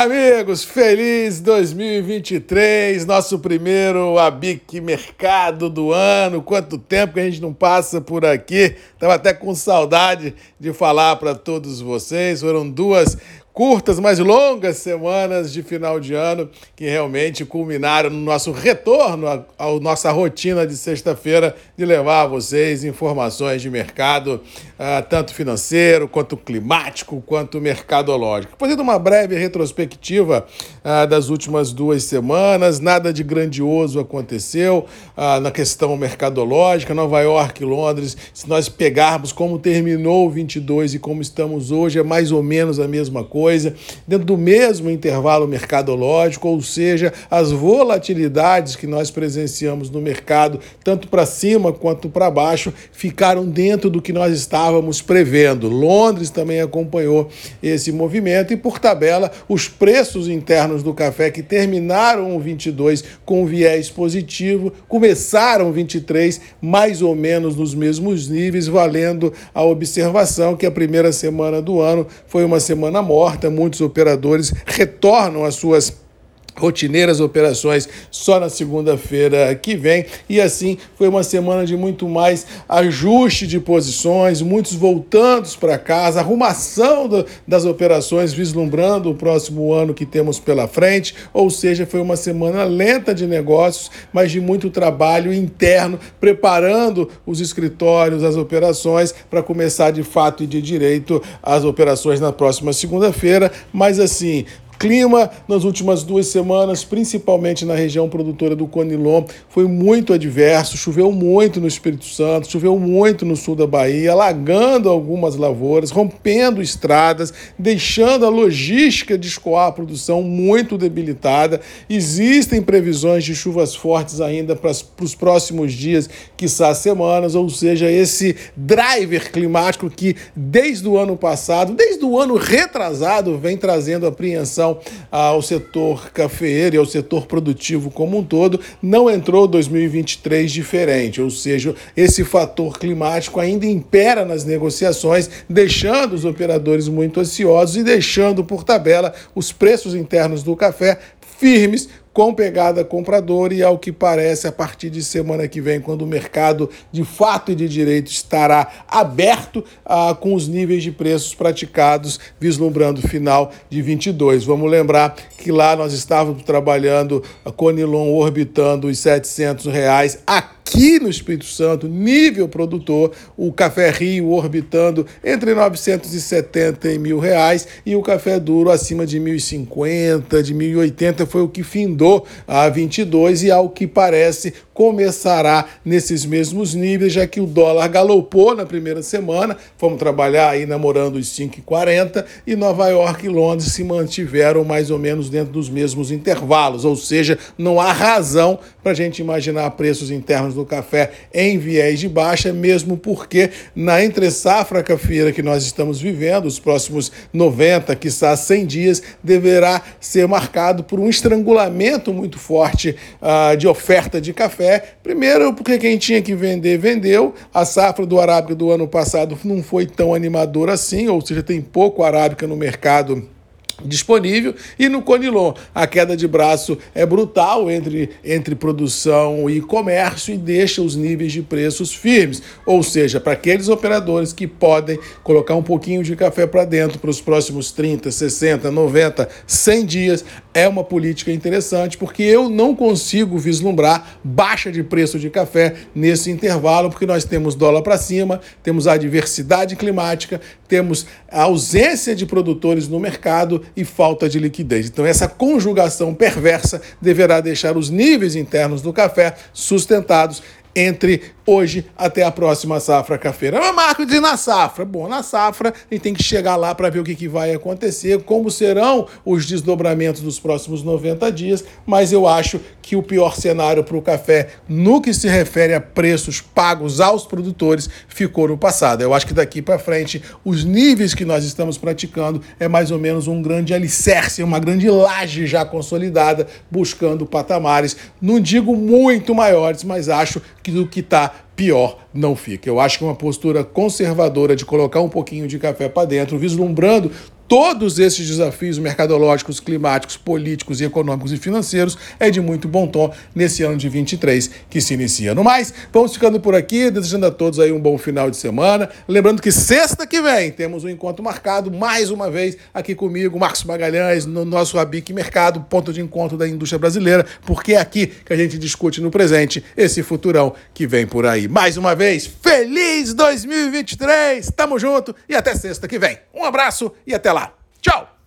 Amigos, feliz 2023, nosso primeiro Abic Mercado do ano. Quanto tempo que a gente não passa por aqui. Tava até com saudade de falar para todos vocês. Foram duas curtas, mas longas semanas de final de ano que realmente culminaram no nosso retorno à, nossa rotina de sexta-feira de levar a vocês informações de mercado, uh, tanto financeiro, quanto climático, quanto mercadológico. Fazendo uma breve retrospectiva uh, das últimas duas semanas, nada de grandioso aconteceu uh, na questão mercadológica, Nova York Londres, se nós pegarmos como terminou o 22 e como estamos hoje, é mais ou menos a mesma coisa coisa, dentro do mesmo intervalo mercadológico, ou seja, as volatilidades que nós presenciamos no mercado, tanto para cima quanto para baixo, ficaram dentro do que nós estávamos prevendo. Londres também acompanhou esse movimento e, por tabela, os preços internos do café que terminaram o 22 com viés positivo, começaram o 23 mais ou menos nos mesmos níveis, valendo a observação que a primeira semana do ano foi uma semana morta muitos operadores retornam às suas rotineiras operações só na segunda-feira que vem. E assim foi uma semana de muito mais ajuste de posições, muitos voltando para casa, arrumação do, das operações, vislumbrando o próximo ano que temos pela frente. Ou seja, foi uma semana lenta de negócios, mas de muito trabalho interno, preparando os escritórios, as operações, para começar de fato e de direito as operações na próxima segunda-feira. Mas assim, Clima nas últimas duas semanas, principalmente na região produtora do Conilon, foi muito adverso. Choveu muito no Espírito Santo, choveu muito no sul da Bahia, alagando algumas lavouras, rompendo estradas, deixando a logística de escoar a produção muito debilitada. Existem previsões de chuvas fortes ainda para os próximos dias, quiçá semanas, ou seja, esse driver climático que desde o ano passado, desde o ano retrasado, vem trazendo apreensão relação ao setor cafeeiro e ao setor produtivo como um todo, não entrou 2023 diferente, ou seja, esse fator climático ainda impera nas negociações, deixando os operadores muito ansiosos e deixando por tabela os preços internos do café firmes com pegada compradora e ao que parece a partir de semana que vem, quando o mercado de fato e de direito estará aberto ah, com os níveis de preços praticados, vislumbrando o final de 22. Vamos lembrar que lá nós estávamos trabalhando a Conilon orbitando os 700 reais. Aqui aqui no Espírito Santo, nível produtor, o Café Rio orbitando entre 970 e mil reais e o Café Duro acima de 1.050, de 1.080 foi o que findou a 22 e ao que parece começará nesses mesmos níveis, já que o dólar galopou na primeira semana, fomos trabalhar aí namorando os 5,40 e Nova York e Londres se mantiveram mais ou menos dentro dos mesmos intervalos, ou seja, não há razão para a gente imaginar preços internos do café em viés de baixa, mesmo porque na entre safra cafeira que nós estamos vivendo, os próximos 90, quiçá 100 dias, deverá ser marcado por um estrangulamento muito forte uh, de oferta de café. Primeiro, porque quem tinha que vender, vendeu. A safra do arábica do ano passado não foi tão animadora assim, ou seja, tem pouco arábica no mercado disponível. E no Conilon a queda de braço é brutal entre, entre produção e comércio e deixa os níveis de preços firmes, ou seja, para aqueles operadores que podem colocar um pouquinho de café para dentro para os próximos 30, 60, 90, 100 dias, é uma política interessante porque eu não consigo vislumbrar baixa de preço de café nesse intervalo, porque nós temos dólar para cima, temos a diversidade climática, temos a ausência de produtores no mercado e falta de liquidez. Então, essa conjugação perversa deverá deixar os níveis internos do café sustentados entre hoje até a próxima safra cafeira. Mas Marco diz na safra. Bom, na safra a gente tem que chegar lá para ver o que, que vai acontecer, como serão os desdobramentos dos próximos 90 dias, mas eu acho que o pior cenário para o café, no que se refere a preços pagos aos produtores, ficou no passado. Eu acho que daqui para frente, os níveis que nós estamos praticando é mais ou menos um grande alicerce, uma grande laje já consolidada, buscando patamares, não digo muito maiores, mas acho que do que está pior não fica. Eu acho que uma postura conservadora de colocar um pouquinho de café para dentro, vislumbrando todos esses desafios mercadológicos, climáticos, políticos, econômicos e financeiros é de muito bom tom nesse ano de 23 que se inicia. No mais, vamos ficando por aqui, desejando a todos aí um bom final de semana. Lembrando que sexta que vem temos um encontro marcado mais uma vez aqui comigo, Marcos Magalhães, no nosso Abic Mercado, ponto de encontro da indústria brasileira, porque é aqui que a gente discute no presente esse futurão que vem por aí. Mais uma vez, feliz 2023! Tamo junto e até sexta que vem. Um abraço e até lá. Tchau!